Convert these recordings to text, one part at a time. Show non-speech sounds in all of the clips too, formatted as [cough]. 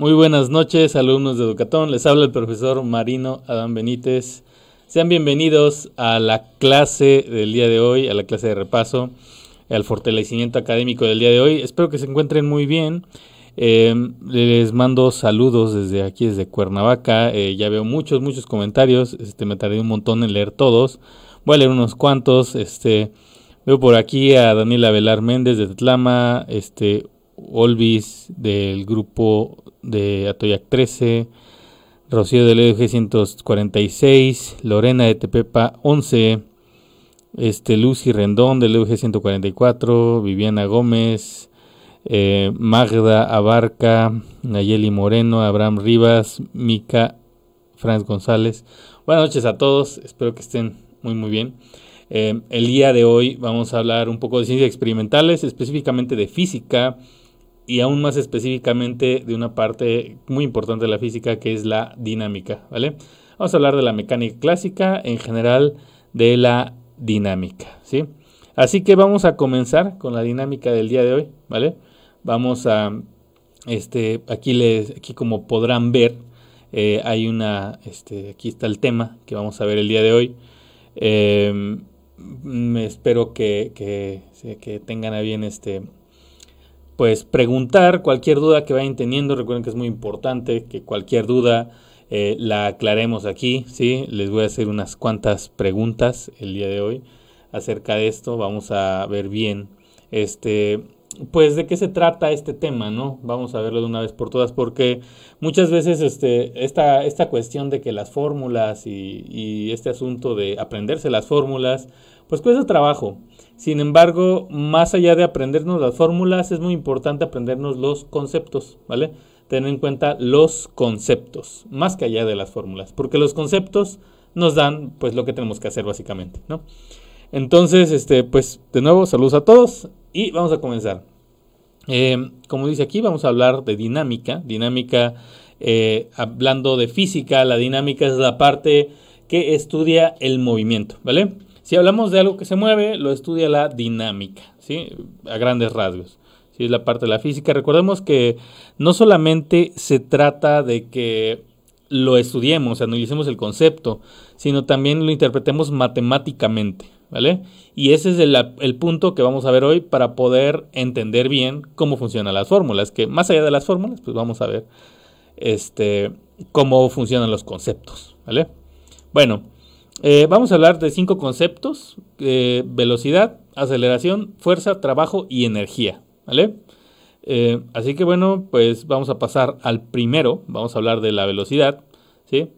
Muy buenas noches, alumnos de Educatón. Les habla el profesor Marino Adán Benítez. Sean bienvenidos a la clase del día de hoy, a la clase de repaso, al fortalecimiento académico del día de hoy. Espero que se encuentren muy bien. Eh, les mando saludos desde aquí, desde Cuernavaca. Eh, ya veo muchos, muchos comentarios. Este, me tardé un montón en leer todos. Voy a leer unos cuantos. Este, veo por aquí a Daniela Velar Méndez de Tlama, este, Olvis del grupo de Atoyac 13, Rocío del EG 146, Lorena de Tepepa 11, este, Lucy Rendón del EUG 144, Viviana Gómez, eh, Magda Abarca, Nayeli Moreno, Abraham Rivas, Mica, Franz González. Buenas noches a todos, espero que estén muy muy bien. Eh, el día de hoy vamos a hablar un poco de ciencias experimentales, específicamente de física y aún más específicamente de una parte muy importante de la física que es la dinámica, ¿vale? Vamos a hablar de la mecánica clásica, en general de la dinámica, ¿sí? Así que vamos a comenzar con la dinámica del día de hoy, ¿vale? Vamos a, este, aquí les, aquí como podrán ver, eh, hay una, este, aquí está el tema que vamos a ver el día de hoy. Eh, espero que, que, que, tengan a bien este, pues preguntar cualquier duda que vayan teniendo. Recuerden que es muy importante que cualquier duda eh, la aclaremos aquí, ¿sí? Les voy a hacer unas cuantas preguntas el día de hoy acerca de esto. Vamos a ver bien este pues de qué se trata este tema, ¿no? Vamos a verlo de una vez por todas, porque muchas veces este, esta, esta cuestión de que las fórmulas y, y este asunto de aprenderse las fórmulas, pues cuesta trabajo. Sin embargo, más allá de aprendernos las fórmulas, es muy importante aprendernos los conceptos, ¿vale? Tener en cuenta los conceptos, más que allá de las fórmulas, porque los conceptos nos dan pues lo que tenemos que hacer básicamente, ¿no? Entonces, este, pues de nuevo, saludos a todos y vamos a comenzar. Eh, como dice aquí, vamos a hablar de dinámica. Dinámica, eh, hablando de física, la dinámica es la parte que estudia el movimiento, ¿vale? Si hablamos de algo que se mueve, lo estudia la dinámica, ¿sí? A grandes rasgos. ¿sí? Es la parte de la física. Recordemos que no solamente se trata de que lo estudiemos, analicemos el concepto, sino también lo interpretemos matemáticamente, ¿vale? Y ese es el, punto que vamos a ver hoy para poder entender bien cómo funcionan las fórmulas, que más allá de las fórmulas, pues vamos a ver este, cómo funcionan los conceptos, ¿vale? Bueno, eh, vamos a hablar de cinco conceptos, eh, velocidad, aceleración, fuerza, trabajo y energía, ¿vale? Eh, así que bueno, pues vamos a pasar al primero, vamos a hablar de la velocidad, ¿sí?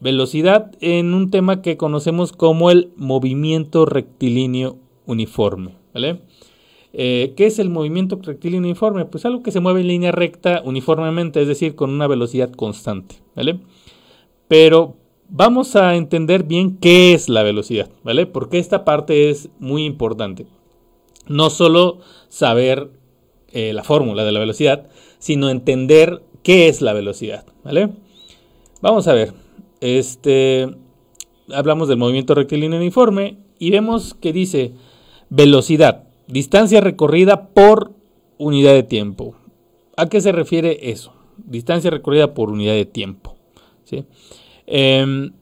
velocidad en un tema que conocemos como el movimiento rectilíneo uniforme, ¿vale? ¿Qué es el movimiento rectilíneo uniforme? Pues algo que se mueve en línea recta uniformemente, es decir, con una velocidad constante, ¿vale? Pero vamos a entender bien qué es la velocidad, ¿vale? Porque esta parte es muy importante. No solo saber eh, la fórmula de la velocidad, sino entender qué es la velocidad, ¿vale? Vamos a ver. Este, hablamos del movimiento rectilíneo uniforme y vemos que dice velocidad, distancia recorrida por unidad de tiempo. ¿A qué se refiere eso? Distancia recorrida por unidad de tiempo. ¿sí? Em,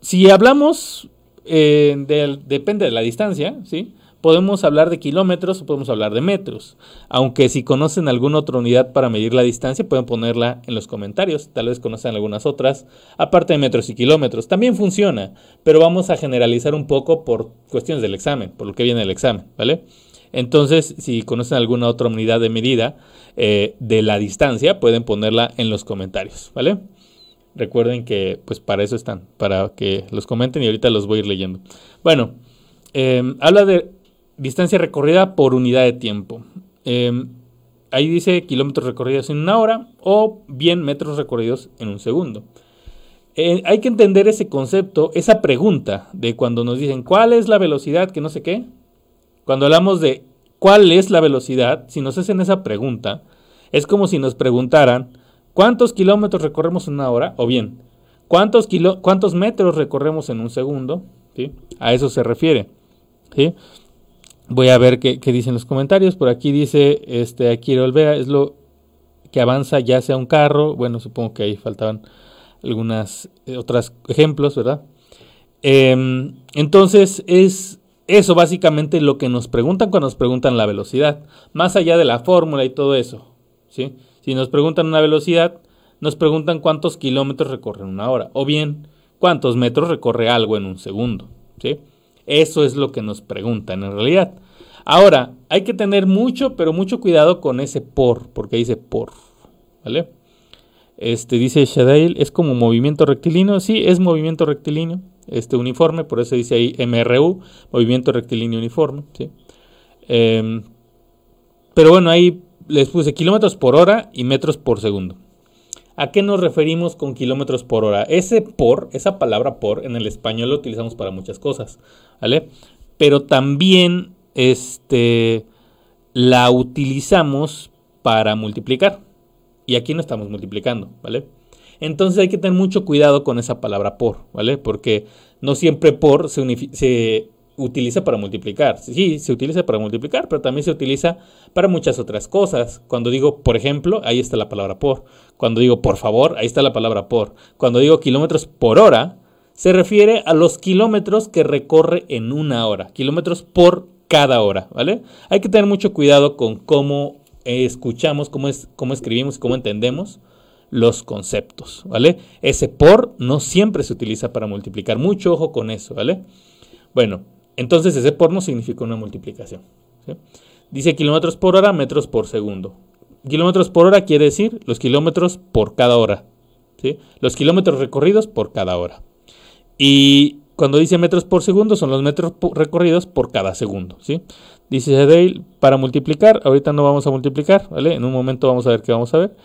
si hablamos, eh, depende de la distancia, ¿sí? Podemos hablar de kilómetros o podemos hablar de metros. Aunque si conocen alguna otra unidad para medir la distancia, pueden ponerla en los comentarios. Tal vez conocen algunas otras, aparte de metros y kilómetros. También funciona, pero vamos a generalizar un poco por cuestiones del examen, por lo que viene el examen, ¿vale? Entonces, si conocen alguna otra unidad de medida eh, de la distancia, pueden ponerla en los comentarios, ¿vale? Recuerden que pues para eso están, para que los comenten y ahorita los voy a ir leyendo. Bueno, em, habla de distancia recorrida por unidad de tiempo. Em, ahí dice kilómetros recorridos en una hora o bien metros recorridos en un segundo. Eh, hay que entender ese concepto, esa pregunta de cuando nos dicen cuál es la velocidad, que no sé qué. Cuando hablamos de cuál es la velocidad, si nos hacen esa pregunta, es como si nos preguntaran ¿Cuántos kilómetros recorremos en una hora? O bien, ¿cuántos, cuántos metros recorremos en un segundo? ¿Sí? A eso se refiere. ¿sí? Voy a ver qué, dicen los comentarios. Por aquí dice, este, aquí Olvera, es lo que avanza ya sea un carro, bueno, supongo que ahí faltaban algunas eh, otros ejemplos, ¿verdad? Em, entonces es eso básicamente lo que nos preguntan cuando nos preguntan la velocidad, más allá de la fórmula y todo eso, ¿sí? Si nos preguntan una velocidad, nos preguntan cuántos kilómetros recorre en una hora, o bien cuántos metros recorre algo en un segundo, ¿sí? Eso es lo que nos preguntan en realidad. Ahora, hay que tener mucho, pero mucho cuidado con ese por, porque dice por, ¿vale? Este dice Shadail, es como movimiento rectilíneo, sí, es movimiento rectilíneo, este uniforme, por eso dice ahí MRU, movimiento rectilíneo uniforme, ¿sí? Em, pero bueno, ahí les puse kilómetros por hora y metros por segundo. ¿A qué nos referimos con kilómetros por hora? Ese por, esa palabra por, en el español lo utilizamos para muchas cosas, ¿vale? Pero también este, la utilizamos para multiplicar. Y aquí no estamos multiplicando, ¿vale? Entonces hay que tener mucho cuidado con esa palabra por, ¿vale? Porque no siempre por se, se utiliza para multiplicar. Sí, se utiliza para multiplicar, pero también se utiliza para muchas otras cosas. Cuando digo, por ejemplo, ahí está la palabra por. Cuando digo, por favor, ahí está la palabra por. Cuando digo kilómetros por hora, se refiere a los kilómetros que recorre en una hora. Kilómetros por cada hora, ¿vale? Hay que tener mucho cuidado con cómo escuchamos, cómo, es, cómo escribimos, cómo entendemos los conceptos, ¿vale? Ese por no siempre se utiliza para multiplicar. Mucho ojo con eso, ¿vale? Bueno, entonces ese por no significa una multiplicación. Dice kilómetros por hora, metros por segundo. Kilómetros por hora quiere decir los kilómetros por cada hora. ¿sí? Los kilómetros recorridos por cada hora. Y cuando dice metros por segundo, son los metros recorridos por cada segundo, ¿sí? Dice Dale, para multiplicar, ahorita no vamos a multiplicar, ¿vale? En un momento vamos a ver qué vamos a ver.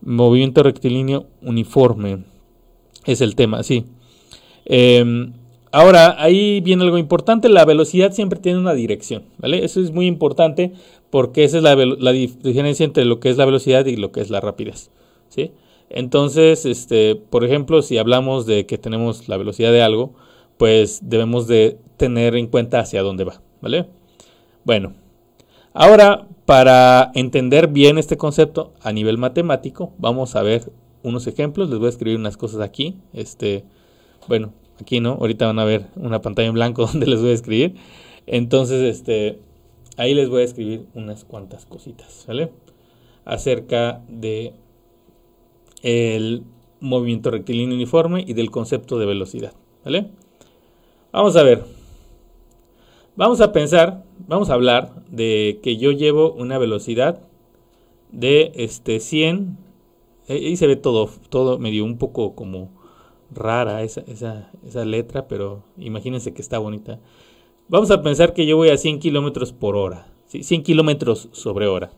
Movimiento rectilíneo uniforme es el tema, sí. Em, ahora, ahí viene algo importante, la velocidad siempre tiene una dirección, ¿vale? Eso es muy importante porque esa es la, diferencia entre lo que es la velocidad y lo que es la rapidez, ¿sí? Entonces, este, por ejemplo, si hablamos de que tenemos la velocidad de algo, pues debemos de tener en cuenta hacia dónde va, ¿vale? Bueno, ahora para entender bien este concepto a nivel matemático, vamos a ver unos ejemplos, les voy a escribir unas cosas aquí, este, bueno, aquí no, ahorita van a ver una pantalla en blanco [laughs] donde les voy a escribir, entonces, este, ahí les voy a escribir unas cuantas cositas, ¿vale? Acerca de el movimiento rectilíneo uniforme y del concepto de velocidad, ¿vale? Vamos a ver. Vamos a pensar, vamos a hablar de que yo llevo una velocidad de este 100. Ahí se ve todo, todo medio un poco como rara esa, esa, letra, pero imagínense que está bonita. Vamos a pensar que yo voy a 100 kilómetros por hora, 100 kilómetros sobre hora.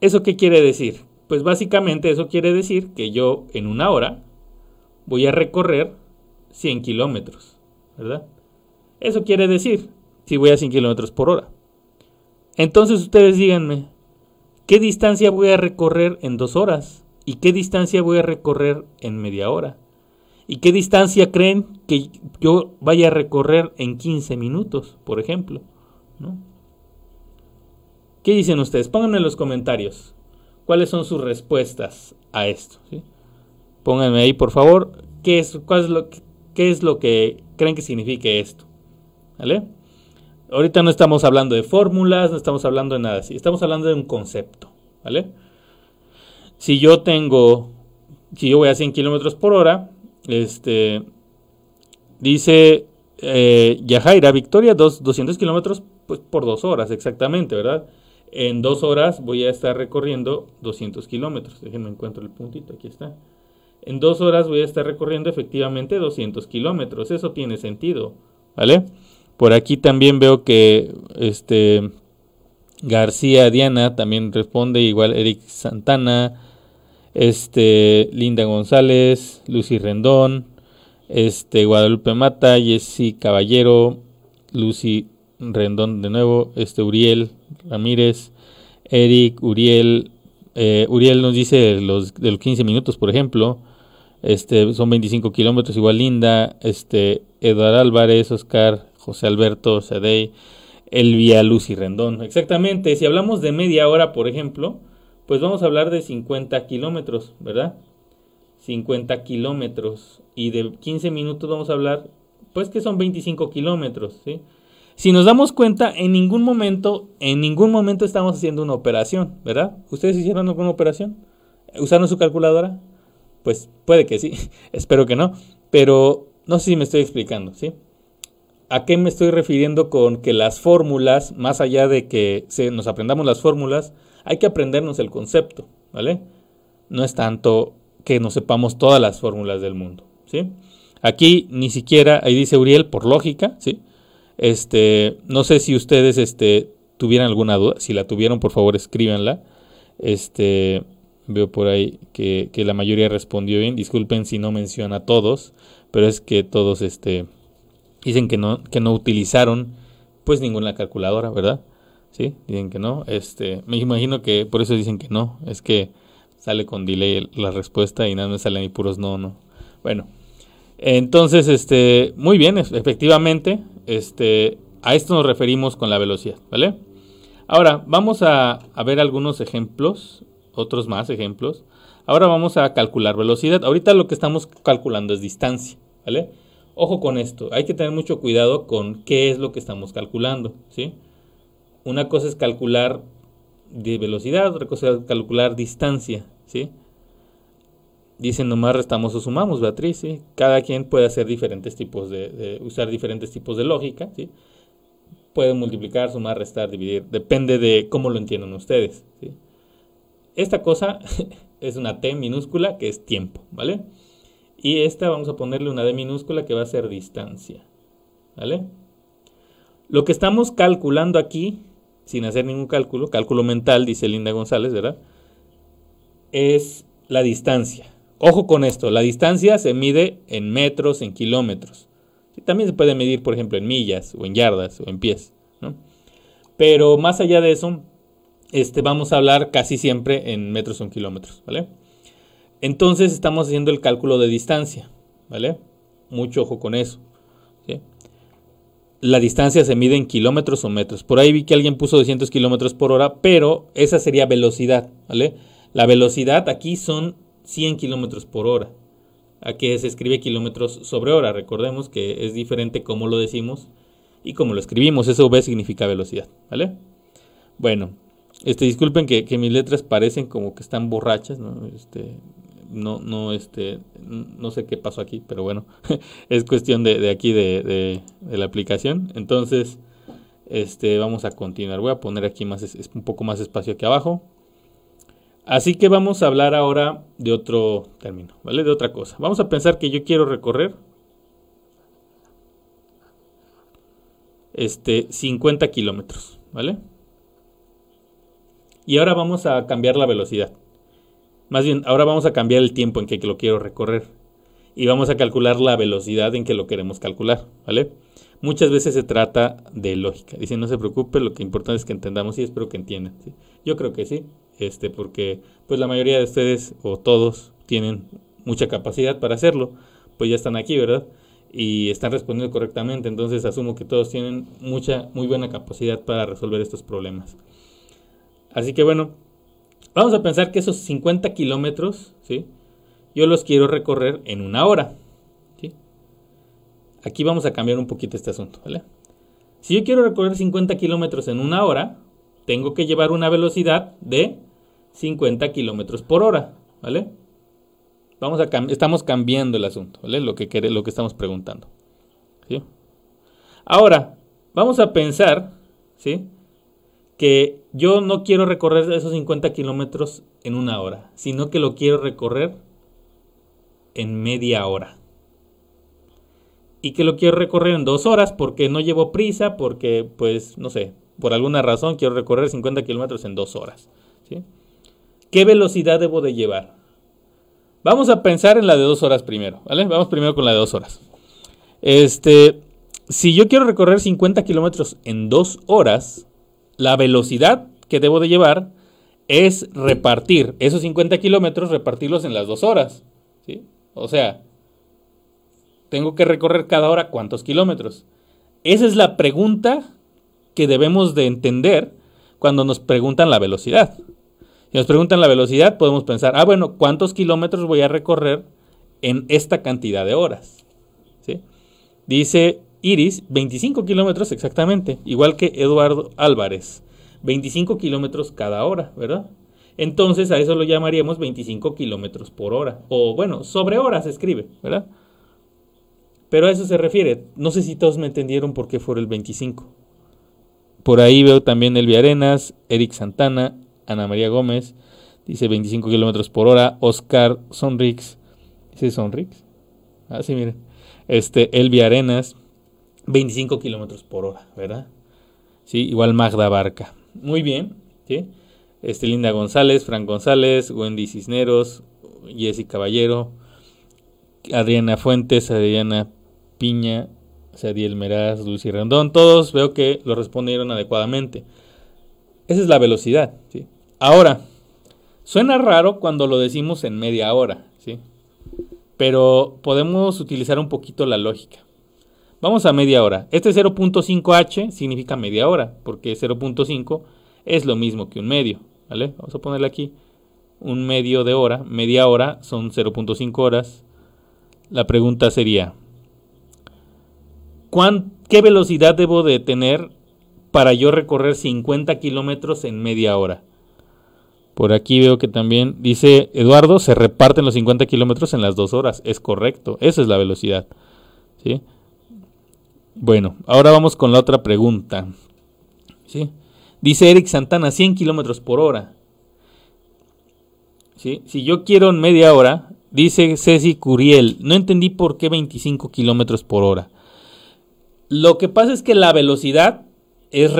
¿Eso qué quiere decir? Pues básicamente eso quiere decir que yo en una hora voy a recorrer 100 kilómetros. ¿verdad? Eso quiere decir, si voy a 100 kilómetros por hora. Entonces ustedes díganme, ¿qué distancia voy a recorrer en dos horas? ¿Y qué distancia voy a recorrer en media hora? ¿Y qué distancia creen que yo vaya a recorrer en 15 minutos, por ejemplo? ¿No? ¿Qué dicen ustedes? Pónganme en los comentarios cuáles son sus respuestas a esto. Pónganme ahí, por favor, qué es, lo, qué es lo que creen que signifique esto. ¿Vale? Ahorita no estamos hablando de fórmulas, no estamos hablando de nada así, estamos hablando de un concepto. ¿Vale? Si yo tengo, si yo voy a 100 kilómetros por hora, este, dice eh, Yajaira, Victoria, 200 kilómetros pues, por dos horas, exactamente, ¿verdad? En dos horas voy a estar recorriendo 200 kilómetros. Déjenme encuentro el puntito, aquí está. En dos horas voy a estar recorriendo efectivamente 200 kilómetros. Eso tiene sentido, ¿vale? Por aquí también veo que este García Diana también responde, igual Eric Santana, este Linda González, Lucy Rendón, este Guadalupe Mata, Jessy Caballero, Lucy Rendón de nuevo, este Uriel Ramírez, Eric, Uriel, eh, Uriel nos dice los, de los 15 minutos, por ejemplo. Este, son 25 kilómetros, igual Linda, este, Eduardo Álvarez, Oscar, José Alberto, Sadei, Elvia, Lucy Rendón. Exactamente, si hablamos de media hora, por ejemplo, pues vamos a hablar de 50 kilómetros, ¿verdad? 50 kilómetros. Y de 15 minutos vamos a hablar, pues que son 25 kilómetros, ¿sí? Si nos damos cuenta, en ningún momento, en ningún momento estamos haciendo una operación, ¿verdad? ¿Ustedes hicieron alguna operación? ¿Usaron su calculadora? Pues puede que sí, [laughs] espero que no, pero no sé si me estoy explicando, ¿sí? ¿A qué me estoy refiriendo con que las fórmulas, más allá de que nos aprendamos las fórmulas, hay que aprendernos el concepto, ¿vale? No es tanto que nos sepamos todas las fórmulas del mundo, ¿sí? Aquí ni siquiera, ahí dice Uriel, por lógica, ¿sí? Este, no sé si ustedes este, tuvieran alguna duda, si la tuvieron, por favor, escríbanla. Este, veo por ahí que, que la mayoría respondió bien, disculpen si no menciona a todos, pero es que todos, este, Dicen que no, que no utilizaron pues ninguna calculadora, ¿verdad? Sí, dicen que no. Este, me imagino que por eso dicen que no. Es que sale con delay la respuesta y nada más salen ni puros no, no. Bueno, entonces, este, muy bien, efectivamente, este, a esto nos referimos con la velocidad, ¿vale? Ahora, vamos a, a ver algunos ejemplos, otros más ejemplos. Ahora vamos a calcular velocidad. Ahorita lo que estamos calculando es distancia, ¿vale? Ojo con esto, hay que tener mucho cuidado con qué es lo que estamos calculando, ¿sí? Una cosa es calcular de velocidad, otra cosa es calcular distancia, ¿sí? Dicen nomás restamos o sumamos, Beatriz. Cada quien puede hacer diferentes tipos de, usar diferentes tipos de lógica, ¿sí? Pueden multiplicar, sumar, restar, dividir, depende de cómo lo entiendan ustedes. Esta cosa [laughs] es una T minúscula que es tiempo, ¿vale? Y esta vamos a ponerle una D minúscula que va a ser distancia. ¿Vale? Lo que estamos calculando aquí, sin hacer ningún cálculo, cálculo mental, dice Linda González, ¿verdad? Es la distancia. Ojo con esto, la distancia se mide en metros, en kilómetros. También se puede medir, por ejemplo, en millas, o en yardas, o en pies. ¿no? Pero más allá de eso, este, vamos a hablar casi siempre en metros o en kilómetros. ¿vale? Entonces estamos haciendo el cálculo de distancia, ¿vale? Mucho ojo con eso. La distancia se mide en kilómetros o metros. Por ahí vi que alguien puso 200 kilómetros por hora, pero esa sería velocidad, ¿vale? La velocidad aquí son 100 kilómetros por hora. Aquí se escribe kilómetros sobre hora. Recordemos que es diferente cómo lo decimos y cómo lo escribimos. Eso V significa velocidad, ¿vale? Bueno, este, disculpen que, que, mis letras parecen como que están borrachas, ¿no? Este, no, no, este, no sé qué pasó aquí, pero bueno, [laughs] es cuestión de, aquí de, la aplicación. Entonces, este, vamos a continuar. Voy a poner aquí más, es, un poco más espacio aquí abajo. Así que vamos a hablar ahora de otro término, ¿vale? De otra cosa. Vamos a pensar que yo quiero recorrer este 50 kilómetros, ¿vale? Y ahora vamos a cambiar la velocidad. Más bien, ahora vamos a cambiar el tiempo en que lo quiero recorrer. Y vamos a calcular la velocidad en que lo queremos calcular, ¿vale? Muchas veces se trata de lógica. Dicen, no se preocupe, lo que importa es que entendamos y espero que entiendan. Yo creo que sí, este, porque pues la mayoría de ustedes o todos tienen mucha capacidad para hacerlo, pues ya están aquí, ¿verdad? Y están respondiendo correctamente, entonces asumo que todos tienen mucha, muy buena capacidad para resolver estos problemas. Así que bueno, Vamos a pensar que esos 50 kilómetros, ¿sí? Yo los quiero recorrer en una hora. ¿sí? Aquí vamos a cambiar un poquito este asunto, ¿vale? Si yo quiero recorrer 50 kilómetros en una hora, tengo que llevar una velocidad de 50 kilómetros por hora, ¿vale? Vamos a estamos cambiando el asunto, ¿vale? Lo que, lo que estamos preguntando. ¿sí? Ahora, vamos a pensar, ¿sí? que yo no quiero recorrer esos 50 kilómetros en una hora, sino que lo quiero recorrer en media hora. Y que lo quiero recorrer en dos horas porque no llevo prisa, porque pues no sé, por alguna razón quiero recorrer 50 kilómetros en dos horas. ¿Qué velocidad debo de llevar? Vamos a pensar en la de dos horas primero, ¿vale? Vamos primero con la de dos horas. Este, si yo quiero recorrer 50 kilómetros en dos horas, la velocidad que debo de llevar es repartir esos 50 kilómetros, repartirlos en las dos horas. ¿sí? O sea, tengo que recorrer cada hora cuántos kilómetros. Esa es la pregunta que debemos de entender cuando nos preguntan la velocidad. Si nos preguntan la velocidad, podemos pensar, ah, bueno, ¿cuántos kilómetros voy a recorrer en esta cantidad de horas? ¿Sí? Dice Iris, 25 kilómetros exactamente, igual que Eduardo Álvarez, 25 kilómetros cada hora, ¿verdad? Entonces a eso lo llamaríamos 25 kilómetros por hora, o bueno, sobre hora se escribe, ¿verdad? Pero a eso se refiere. No sé si todos me entendieron por qué fue el 25. Por ahí veo también Elvia Arenas, Eric Santana, Ana María Gómez, dice 25 kilómetros por hora. Oscar Sonrix, dice Sonrix. Ah, sí, miren. Este, Elvia Arenas, 25 kilómetros por hora, ¿verdad? Sí, igual Magda Barca. Muy bien, ¿sí? Este, Linda González, Fran González, Wendy Cisneros, Jessy Caballero, Adriana Fuentes, Adriana Piña, Sadiel Meraz, Lucy Rendón, todos veo que lo respondieron adecuadamente. Esa es la velocidad. ¿sí? Ahora, suena raro cuando lo decimos en media hora, ¿sí? pero podemos utilizar un poquito la lógica. Vamos a media hora. Este 0.5h significa media hora, porque 0.5 es lo mismo que un medio. ¿vale? Vamos a ponerle aquí un medio de hora. Media hora son 0.5 horas. La pregunta sería, ¿qué velocidad debo de tener para yo recorrer 50 kilómetros en media hora? Por aquí veo que también dice Eduardo, se reparten los 50 kilómetros en las dos horas. Es correcto, esa es la velocidad. ¿sí? Bueno, ahora vamos con la otra pregunta. ¿sí? Dice Eric Santana, 100 kilómetros por hora. ¿sí? Si yo quiero en media hora, dice Ceci Curiel, no entendí por qué 25 kilómetros por hora. Lo que pasa es que la velocidad es,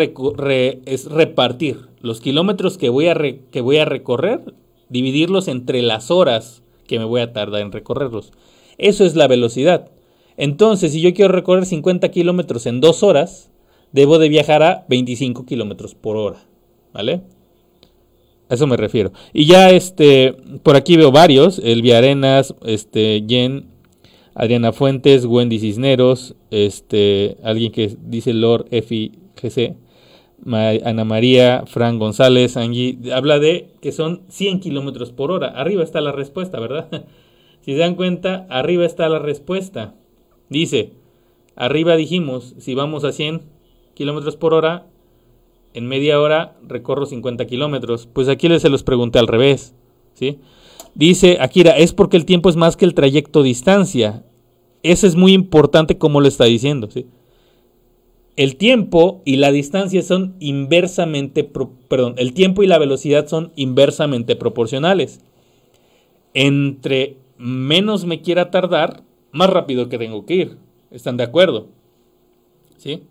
repartir los kilómetros que voy a recorrer, dividirlos entre las horas que me voy a tardar en recorrerlos. Eso es la velocidad. Entonces, si yo quiero recorrer 50 kilómetros en dos horas, debo de viajar a 25 kilómetros por hora. ¿Vale? A eso me refiero. Y ya este, por aquí veo varios, El Arenas, este, Jen, Adriana Fuentes, Wendy Cisneros, este, alguien que dice Lord FIGC, Ana María, Fran González, Angie, habla de que son 100 kilómetros por hora. Arriba está la respuesta, ¿verdad? [laughs] si se dan cuenta, arriba está la respuesta. Dice, arriba dijimos, si vamos a 100 kilómetros por hora, en media hora recorro 50 kilómetros. Pues aquí les se los pregunté al revés, ¿sí? Dice Akira, es porque el tiempo es más que el trayecto distancia. Eso es muy importante como lo está diciendo. ¿sí? El tiempo y la distancia son inversamente, perdón, el tiempo y la velocidad son inversamente proporcionales. Entre menos me quiera tardar, más rápido que tengo que ir. ¿Están de acuerdo? ¿Sí?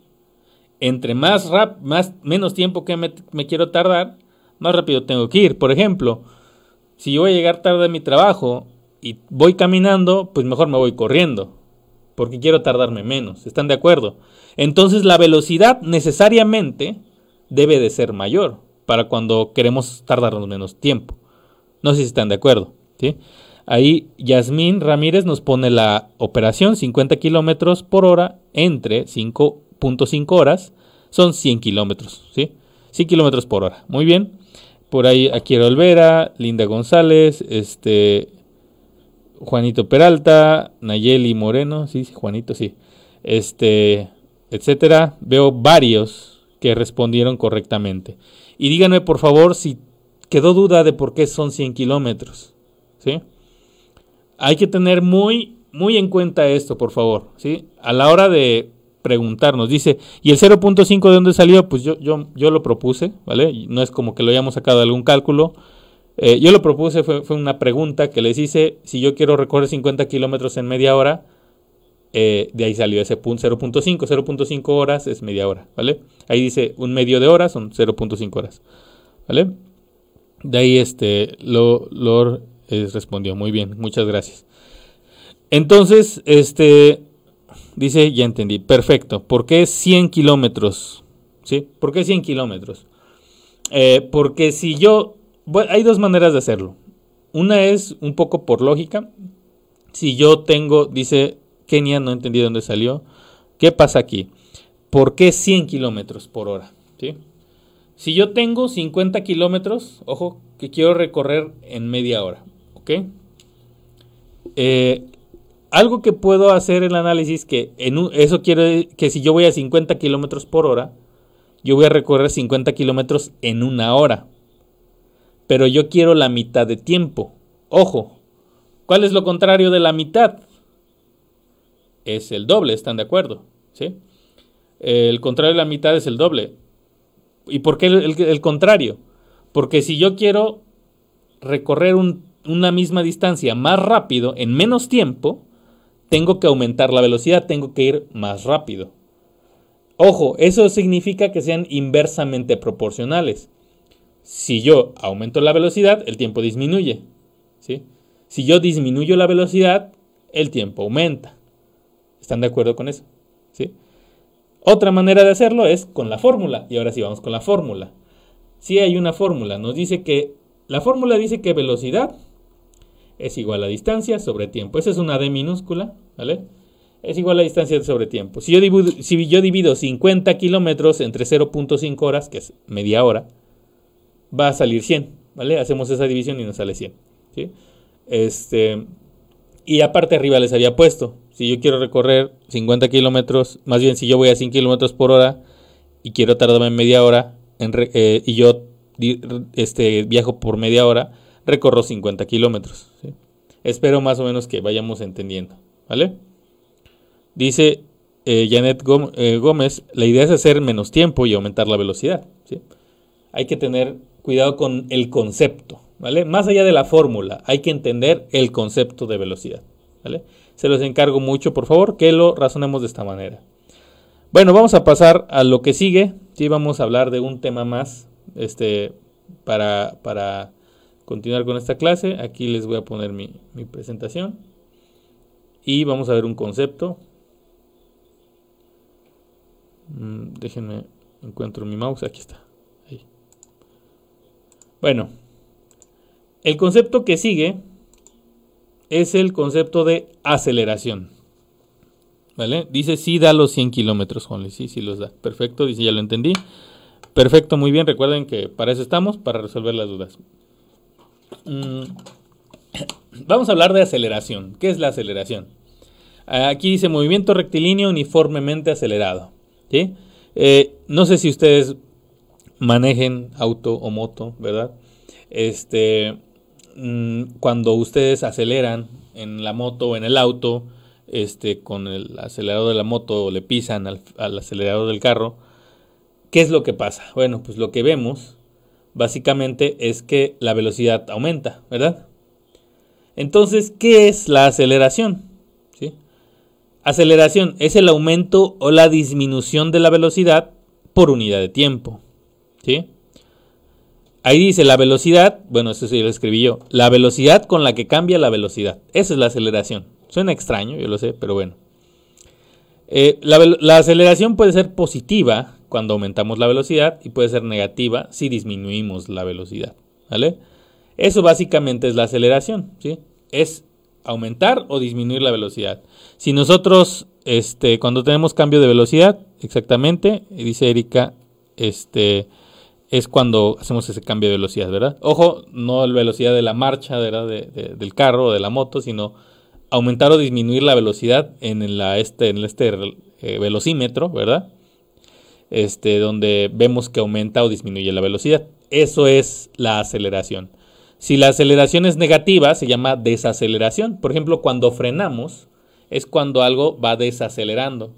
Entre más, rap, más menos tiempo que me, quiero tardar, más rápido tengo que ir. Por ejemplo, si yo voy a llegar tarde a mi trabajo y voy caminando, pues mejor me voy corriendo, porque quiero tardarme menos. ¿Están de acuerdo? Entonces la velocidad necesariamente debe de ser mayor para cuando queremos tardarnos menos tiempo. No sé si están de acuerdo. ¿sí? Ahí Yasmín Ramírez nos pone la operación 50 kilómetros por hora entre 5.5 horas son 100 kilómetros. ¿sí? 100 kilómetros por hora. Muy bien. Por ahí aquí Olvera, Linda González, este Juanito Peralta, Nayeli Moreno, sí, Juanito, sí. Este, etcétera. Veo varios que respondieron correctamente. Y díganme, por favor, si quedó duda de por qué son 100 kilómetros. ¿Sí? Hay que tener muy, muy en cuenta esto, por favor. ¿Sí? A la hora de preguntarnos. Dice, ¿y el 0.5 de dónde salió? Pues yo, yo, yo lo propuse, ¿vale? No es como que lo hayamos sacado de algún cálculo. Eh, yo lo propuse, fue, una pregunta que les hice, si yo quiero recorrer 50 kilómetros en media hora, eh, de ahí salió ese punto 0.5, 0.5 horas es media hora, ¿vale? Ahí dice un medio de hora son 0.5 horas, ¿vale? De ahí este, lo, lo respondió, muy bien, muchas gracias. Entonces, este, Dice, ya entendí. Perfecto. ¿Por qué 100 kilómetros? ¿Sí? ¿Por qué 100 kilómetros? Eh, porque si yo... Hay dos maneras de hacerlo. Una es un poco por lógica. Si yo tengo, dice Kenia, no entendí dónde salió. ¿Qué pasa aquí? ¿Por qué 100 kilómetros por hora? ¿Sí? Si yo tengo 50 kilómetros, ojo, que quiero recorrer en media hora. ¿Ok? Eh, algo que puedo hacer el análisis que en eso quiere que si yo voy a 50 kilómetros por hora, yo voy a recorrer 50 kilómetros en una hora. Pero yo quiero la mitad de tiempo. Ojo, ¿cuál es lo contrario de la mitad? Es el doble, ¿están de acuerdo? ¿Sí? El contrario de la mitad es el doble. ¿Y por qué el, contrario? Porque si yo quiero recorrer una misma distancia más rápido en menos tiempo, tengo que aumentar la velocidad, tengo que ir más rápido. Ojo, eso significa que sean inversamente proporcionales. Si yo aumento la velocidad, el tiempo disminuye. ¿sí? Si yo disminuyo la velocidad, el tiempo aumenta. ¿Están de acuerdo con eso? ¿Sí? Otra manera de hacerlo es con la fórmula. Y ahora sí vamos con la fórmula. Si hay una fórmula, nos dice que la fórmula dice que velocidad es igual a distancia sobre tiempo. Esa es una D minúscula, ¿vale? Es igual a distancia sobre tiempo. Si yo divido, si yo divido 50 kilómetros entre 0.5 horas, que es media hora, va a salir 100, ¿vale? Hacemos esa división y nos sale 100, ¿sí? Este, y aparte arriba les había puesto, si yo quiero recorrer 50 kilómetros, más bien si yo voy a 100 kilómetros por hora y quiero tardarme media hora eh, y yo este, viajo por media hora, recorro 50 kilómetros. Espero más o menos que vayamos entendiendo, ¿vale? Dice eh, Janet eh, Gómez, la idea es hacer menos tiempo y aumentar la velocidad. Hay que tener cuidado con el concepto, ¿vale? Más allá de la fórmula, hay que entender el concepto de velocidad, ¿vale? Se los encargo mucho, por favor, que lo razonemos de esta manera. Bueno, vamos a pasar a lo que sigue. Sí, vamos a hablar de un tema más, este, para, para continuar con esta clase. Aquí les voy a poner mi, presentación. Y vamos a ver un concepto. Mm, déjenme, encuentro mi mouse. Aquí está. Bueno, el concepto que sigue es el concepto de aceleración. ¿Vale? Dice sí da los 100 kilómetros, Only. Sí, sí los da. Perfecto, dice ya lo entendí. Perfecto, muy bien. Recuerden que para eso estamos, para resolver las dudas. Mm, [coughs] vamos a hablar de aceleración. ¿Qué es la aceleración? Aquí dice movimiento rectilíneo uniformemente acelerado. Eh, no sé si ustedes manejen auto o moto, ¿verdad? Este, mm, cuando ustedes aceleran en la moto o en el auto, este, con el acelerador de la moto o le pisan al, al acelerador del carro, ¿qué es lo que pasa? Bueno, pues lo que vemos básicamente es que la velocidad aumenta, ¿verdad? Entonces, ¿qué es la aceleración? ¿Sí? Aceleración es el aumento o la disminución de la velocidad por unidad de tiempo. ¿Sí? Ahí dice la velocidad, bueno, eso sí lo escribí yo, la velocidad con la que cambia la velocidad. Esa es la aceleración. Suena extraño, yo lo sé, pero bueno. Eh, la, la aceleración puede ser positiva, cuando aumentamos la velocidad y puede ser negativa si disminuimos la velocidad. ¿Vale? Eso básicamente es la aceleración, ¿sí? Es aumentar o disminuir la velocidad. Si nosotros, este, cuando tenemos cambio de velocidad, exactamente, dice Erika, este, es cuando hacemos ese cambio de velocidad, ¿verdad? Ojo, no la velocidad de la marcha, ¿verdad? del carro o de la moto, sino aumentar o disminuir la velocidad en, la, este, en este eh, velocímetro, ¿verdad? Este, donde vemos que aumenta o disminuye la velocidad. Eso es la aceleración. Si la aceleración es negativa, se llama desaceleración. Por ejemplo, cuando frenamos, es cuando algo va desacelerando.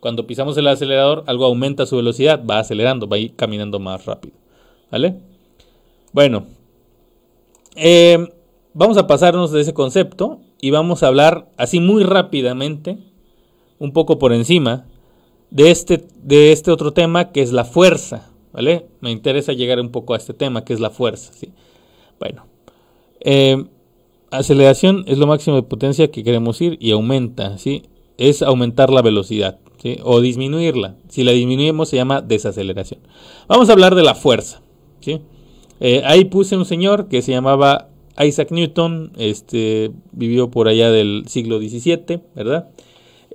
Cuando pisamos el acelerador, algo aumenta su velocidad, va acelerando, va caminando más rápido. ¿Vale? Bueno, eh, vamos a pasarnos de ese concepto y vamos a hablar así muy rápidamente, un poco por encima, de este, de este otro tema que es la fuerza, ¿vale? Me interesa llegar un poco a este tema que es la fuerza, ¿sí? Bueno, eh, aceleración es lo máximo de potencia que queremos ir y aumenta, ¿sí? Es aumentar la velocidad, ¿sí? O disminuirla. Si la disminuimos se llama desaceleración. Vamos a hablar de la fuerza, ¿sí? Eh, ahí puse un señor que se llamaba Isaac Newton, este, vivió por allá del siglo XVII, ¿verdad?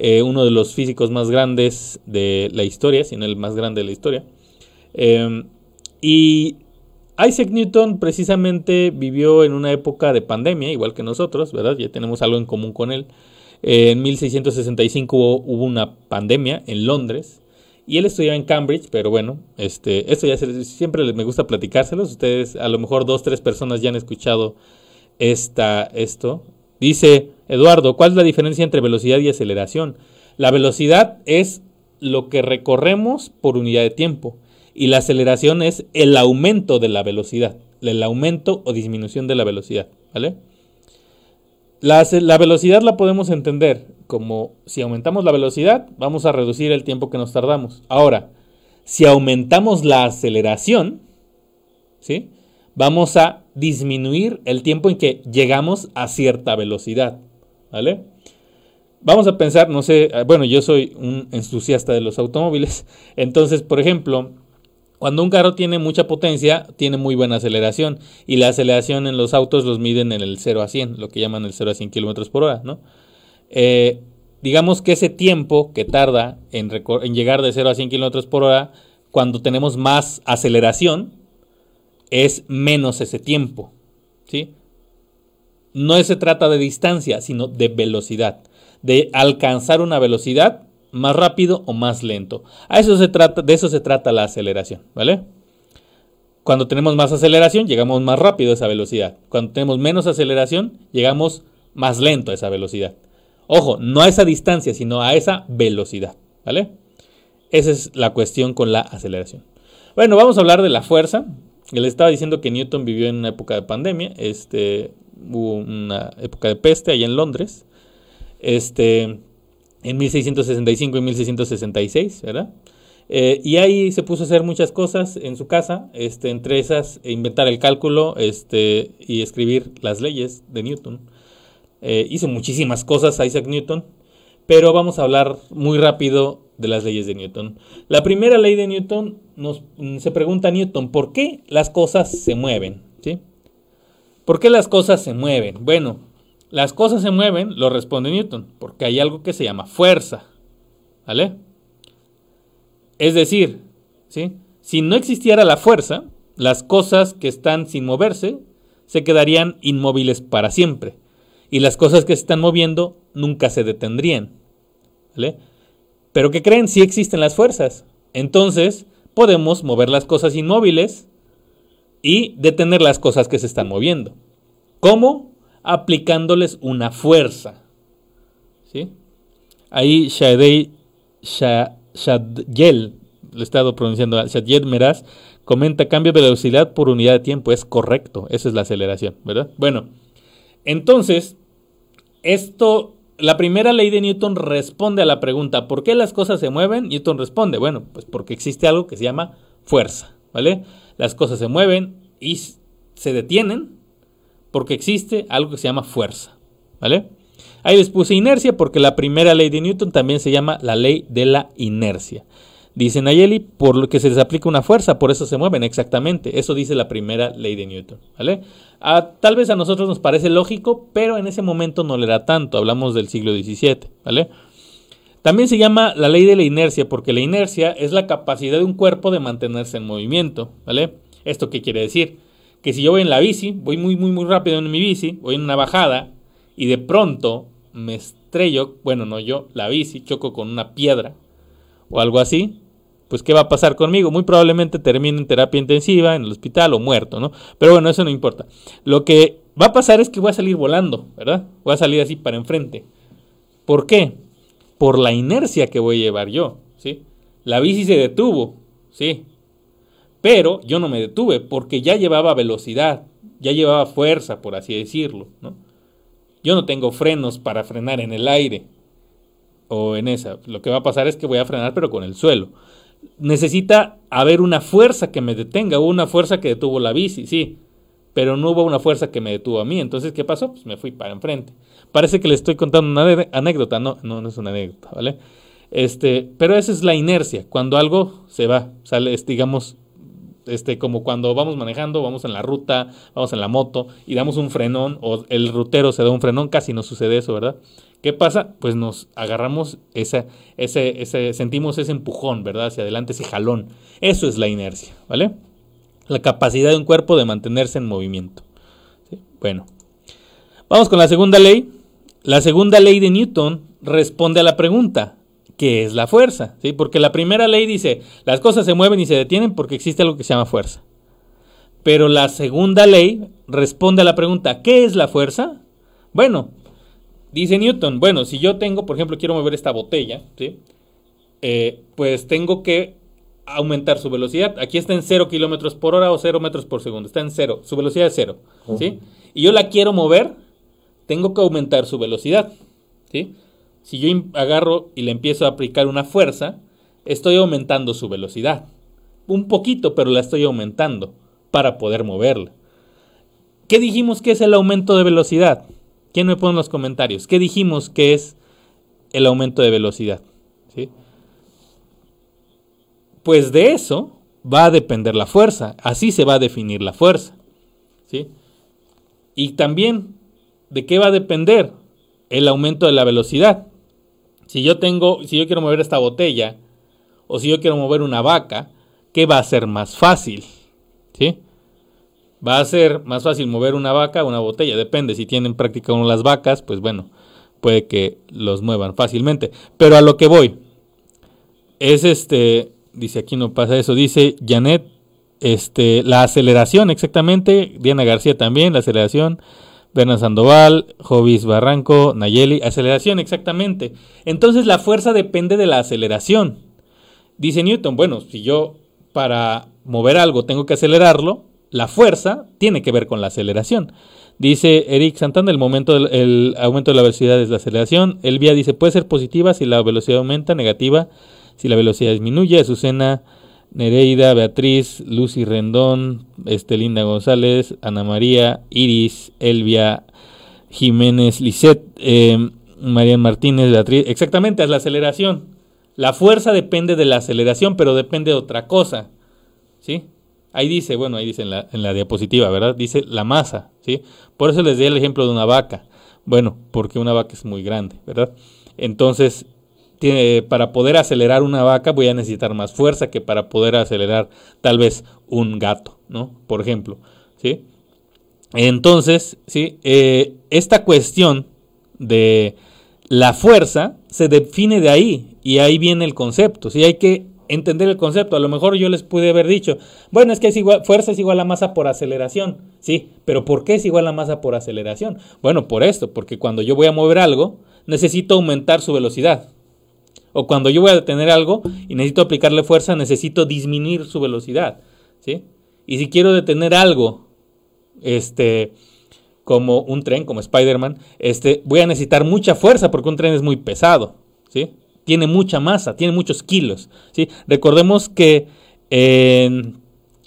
Eh, uno de los físicos más grandes de la historia, si no el más grande de la historia. Em, y Isaac Newton precisamente vivió en una época de pandemia, igual que nosotros, ¿verdad? Ya tenemos algo en común con él. en 1665 hubo, una pandemia en Londres y él estudiaba en Cambridge, pero bueno, este, esto ya siempre me gusta platicárselos. Ustedes, a lo mejor dos, tres personas ya han escuchado esta, esto. Dice Eduardo, ¿cuál es la diferencia entre velocidad y aceleración? La velocidad es lo que recorremos por unidad de tiempo y la aceleración es el aumento de la velocidad, el aumento o disminución de la velocidad, ¿vale? La, velocidad la podemos entender como si aumentamos la velocidad, vamos a reducir el tiempo que nos tardamos. Ahora, si aumentamos la aceleración, ¿sí? Vamos a disminuir el tiempo en que llegamos a cierta velocidad, ¿vale? Vamos a pensar, no sé, bueno, yo soy un entusiasta de los automóviles, [laughs] entonces, por ejemplo, cuando un carro tiene mucha potencia, tiene muy buena aceleración. Y la aceleración en los autos los miden en el 0 a 100, lo que llaman el 0 a 100 kilómetros por hora, ¿no? Eh, digamos que ese tiempo que tarda en, en, llegar de 0 a 100 kilómetros por hora, cuando tenemos más aceleración, es menos ese tiempo, ¿sí? No se trata de distancia, sino de velocidad, de alcanzar una velocidad más rápido o más lento. A eso se trata, de eso se trata la aceleración, ¿vale? Cuando tenemos más aceleración, llegamos más rápido a esa velocidad. Cuando tenemos menos aceleración, llegamos más lento a esa velocidad. Ojo, no a esa distancia, sino a esa velocidad, ¿vale? Esa es la cuestión con la aceleración. Bueno, vamos a hablar de la fuerza. Le estaba diciendo que Newton vivió en una época de pandemia. Este, hubo una época de peste allá en Londres. Este, en 1665 y 1666, ¿verdad? Eh, y ahí se puso a hacer muchas cosas en su casa, este, entre esas inventar el cálculo este, y escribir las leyes de Newton. Eh, hizo muchísimas cosas Isaac Newton, pero vamos a hablar muy rápido de las leyes de Newton. La primera ley de Newton nos se pregunta a Newton, ¿por qué las cosas se mueven? ¿Sí? ¿Por qué las cosas se mueven? Bueno, las cosas se mueven, lo responde Newton, porque hay algo que se llama fuerza. ¿Vale? Es decir, ¿sí? si no existiera la fuerza, las cosas que están sin moverse se quedarían inmóviles para siempre. Y las cosas que se están moviendo nunca se detendrían. ¿Vale? Pero ¿qué creen? Si existen las fuerzas. Entonces podemos mover las cosas inmóviles y detener las cosas que se están moviendo. ¿Cómo? aplicándoles una fuerza. ¿Sí? Ahí Shadei Shadyel, lo he estado pronunciando, Shadyel Meraz, comenta cambio de velocidad por unidad de tiempo. Es correcto, esa es la aceleración, ¿verdad? Bueno, entonces, esto, la primera ley de Newton responde a la pregunta, ¿por qué las cosas se mueven? Newton responde, bueno, pues porque existe algo que se llama fuerza, ¿vale? Las cosas se mueven y se detienen porque existe algo que se llama fuerza, ¿vale? Ahí les puse inercia porque la primera ley de Newton también se llama la ley de la inercia. Dice Nayeli, por lo que se les aplica una fuerza, por eso se mueven, exactamente. Eso dice la primera ley de Newton, ¿vale? tal vez a nosotros nos parece lógico, pero en ese momento no le era tanto. Hablamos del siglo XVII, ¿vale? También se llama la ley de la inercia porque la inercia es la capacidad de un cuerpo de mantenerse en movimiento, ¿vale? ¿Esto qué quiere decir? que si yo voy en la bici, voy muy, muy, muy rápido en mi bici, voy en una bajada y de pronto me estrello, bueno, no yo, la bici, choco con una piedra o algo así, pues ¿qué va a pasar conmigo? Muy probablemente termine en terapia intensiva, en el hospital o muerto, ¿no? Pero bueno, eso no importa. Lo que va a pasar es que voy a salir volando, ¿verdad? Voy a salir así para enfrente. ¿Por qué? Por la inercia que voy a llevar yo, ¿sí? La bici se detuvo, ¿sí? Pero yo no me detuve porque ya llevaba velocidad, ya llevaba fuerza, por así decirlo. ¿no? Yo no tengo frenos para frenar en el aire o en esa. Lo que va a pasar es que voy a frenar pero con el suelo. Necesita haber una fuerza que me detenga, una fuerza que detuvo la bici, sí, pero no hubo una fuerza que me detuvo a mí. Entonces, ¿qué pasó? Pues me fui para enfrente. Parece que le estoy contando una anécdota, no, no, no es una anécdota, ¿vale? Este, pero esa es la inercia, cuando algo se va, sale, digamos, este, como cuando vamos manejando, vamos en la ruta, vamos en la moto y damos un frenón o el rutero se da un frenón, casi no sucede eso, ¿verdad? ¿Qué pasa? Pues nos agarramos ese, ese, ese, sentimos ese empujón, ¿verdad? Hacia adelante, ese jalón. Eso es la inercia, ¿vale? La capacidad de un cuerpo de mantenerse en movimiento. Bueno, vamos con la segunda ley. La segunda ley de Newton responde a la pregunta, ¿qué es la fuerza? ¿Sí? Porque la primera ley dice, las cosas se mueven y se detienen porque existe algo que se llama fuerza. Pero la segunda ley responde a la pregunta, ¿qué es la fuerza? Bueno, dice Newton, bueno, si yo tengo, por ejemplo, quiero mover esta botella, ¿sí? Eh, pues tengo que aumentar su velocidad. Aquí está en 0 kilómetros por hora o 0 metros por segundo. Está en 0. Su velocidad es 0. ¿sí? Y yo la quiero mover, tengo que aumentar su velocidad. ¿sí? Si yo agarro y le empiezo a aplicar una fuerza, estoy aumentando su velocidad. Un poquito, pero la estoy aumentando para poder moverla. ¿Qué dijimos que es el aumento de velocidad? ¿Quién me pone en los comentarios? ¿Qué dijimos que es el aumento de velocidad? ¿Sí? Pues de eso va a depender la fuerza. Así se va a definir la fuerza. ¿Sí? Y también, ¿de qué va a depender? El aumento de la velocidad. Si yo tengo, si yo quiero mover esta botella, o si yo quiero mover una vaca, ¿qué va a ser más fácil? ¿Sí? Va a ser más fácil mover una vaca o una botella, depende. Si tienen práctica con las vacas, pues bueno, puede que los muevan fácilmente. Pero a lo que voy, es este, dice aquí no pasa eso, dice Janet, este, la aceleración exactamente, Diana García también, la aceleración, Berna Sandoval, Jovis Barranco, Nayeli, aceleración exactamente. Entonces la fuerza depende de la aceleración. Dice Newton, bueno, si yo para mover algo tengo que acelerarlo, la fuerza tiene que ver con la aceleración. Dice Eric Santana, el, momento el aumento de la velocidad es la aceleración. Elvia dice, puede ser positiva si la velocidad aumenta, negativa si la velocidad disminuye. Azucena, Nereida, Beatriz, Lucy Rendón, Estelinda González, Ana María, Iris, Elvia, Jiménez, Lisette, eh, María Martínez, Beatriz. Exactamente, es la aceleración. La fuerza depende de la aceleración, pero depende de otra cosa. ¿Sí? Ahí dice, bueno, ahí dice en la, en la diapositiva, ¿verdad? Dice la masa, ¿sí? Por eso les di el ejemplo de una vaca. Bueno, porque una vaca es muy grande, ¿verdad? Entonces, para poder acelerar una vaca voy a necesitar más fuerza que para poder acelerar tal vez un gato, ¿no? Por ejemplo, ¿sí? Entonces, ¿sí? Eh, esta cuestión de la fuerza se define de ahí y ahí viene el concepto, ¿sí? Hay que entender el concepto. A lo mejor yo les pude haber dicho, bueno, es que es igual, fuerza es igual a masa por aceleración. Sí, pero ¿por qué es igual a masa por aceleración? Bueno, por esto, porque cuando yo voy a mover algo, necesito aumentar su velocidad. O cuando yo voy a detener algo y necesito aplicarle fuerza, necesito disminuir su velocidad. ¿sí? Y si quiero detener algo, este, como un tren, como Spider-Man, este, voy a necesitar mucha fuerza porque un tren es muy pesado. ¿sí? Tiene mucha masa, tiene muchos kilos. ¿sí? Recordemos que,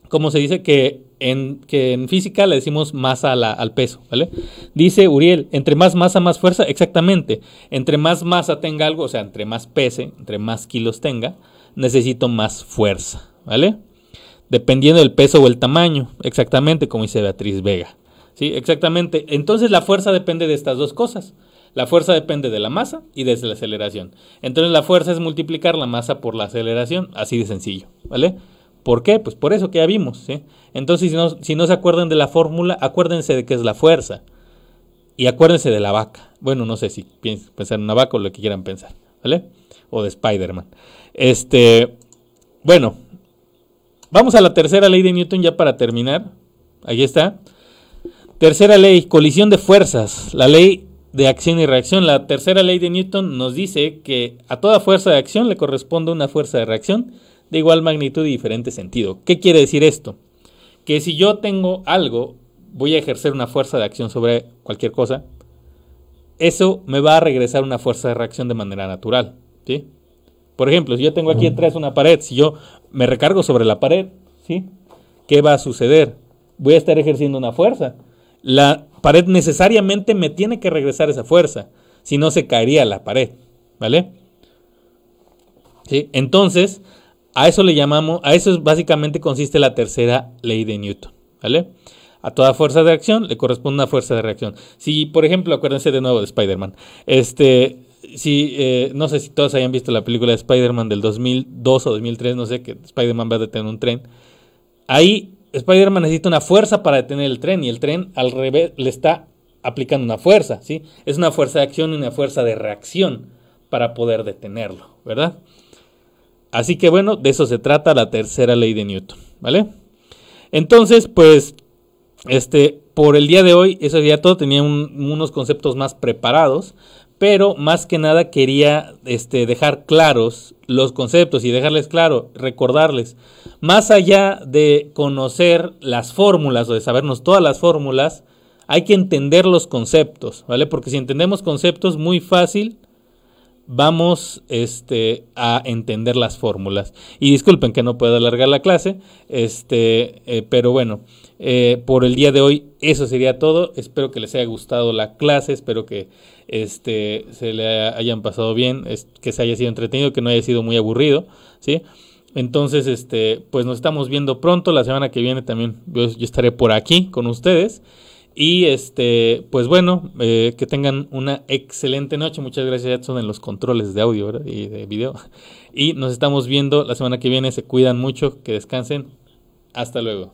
como se dice, que en, que en física le decimos masa al peso, ¿vale? Dice Uriel, entre más masa, más fuerza, exactamente. Entre más masa tenga algo, o sea, entre más pese, entre más kilos tenga, necesito más fuerza, ¿vale? Dependiendo del peso o el tamaño, exactamente como dice Beatriz Vega. ¿Sí? Exactamente. Entonces la fuerza depende de estas dos cosas. La fuerza depende de la masa y de la aceleración. Entonces la fuerza es multiplicar la masa por la aceleración, así de sencillo, ¿vale? ¿Por qué? Pues por eso que ya vimos. Entonces, si no, si no se acuerdan de la fórmula, acuérdense de qué es la fuerza. Y acuérdense de la vaca. Bueno, no sé si piensan pensar en una vaca o lo que quieran pensar. ¿Vale? O de Spider-Man. Este. Bueno. Vamos a la tercera ley de Newton ya para terminar. Ahí está. Tercera ley, colisión de fuerzas. La ley de acción y reacción. La tercera ley de Newton nos dice que a toda fuerza de acción le corresponde una fuerza de reacción de igual magnitud y diferente sentido. ¿Qué quiere decir esto? Que si yo tengo algo, voy a ejercer una fuerza de acción sobre cualquier cosa, eso me va a regresar una fuerza de reacción de manera natural. ¿sí? Por ejemplo, si yo tengo aquí atrás una pared, si yo me recargo sobre la pared, ¿sí? ¿qué va a suceder? Voy a estar ejerciendo una fuerza. La pared necesariamente me tiene que regresar esa fuerza, si no se caería la pared. ¿Vale? ¿Sí? Entonces, a eso le llamamos, a eso básicamente consiste la tercera ley de Newton, ¿vale? A toda fuerza de acción le corresponde una fuerza de reacción. Si, por ejemplo, acuérdense de nuevo de Spider-Man, este, si, eh, no sé si todos hayan visto la película de Spider-Man del 2002 o 2003, no sé, que Spider-Man va a detener un tren. Ahí Spider-Man necesita una fuerza para detener el tren y el tren al revés le está aplicando una fuerza, ¿sí? Es una fuerza de acción y una fuerza de reacción para poder detenerlo, ¿verdad? Así que bueno, de eso se trata la tercera ley de Newton, ¿vale? Entonces, pues, este, por el día de hoy, eso ya todo, tenía unos conceptos más preparados, pero más que nada quería este, dejar claros los conceptos y dejarles claro, recordarles, más allá de conocer las fórmulas o de sabernos todas las fórmulas, hay que entender los conceptos, ¿vale? Porque si entendemos conceptos muy fácil, vamos este, a entender las fórmulas. Y disculpen que no puedo alargar la clase, este, eh, pero bueno, eh, por el día de hoy eso sería todo. Espero que les haya gustado la clase, espero que este, se le hayan pasado bien, que se haya sido entretenido, que no haya sido muy aburrido, ¿sí? Entonces, este, pues nos estamos viendo pronto. La semana que viene también yo, estaré por aquí con ustedes. Y este, pues bueno, eh, que tengan una excelente noche. Muchas gracias, Edson, en los controles de audio y de video. Y nos estamos viendo la semana que viene. Se cuidan mucho, que descansen. Hasta luego.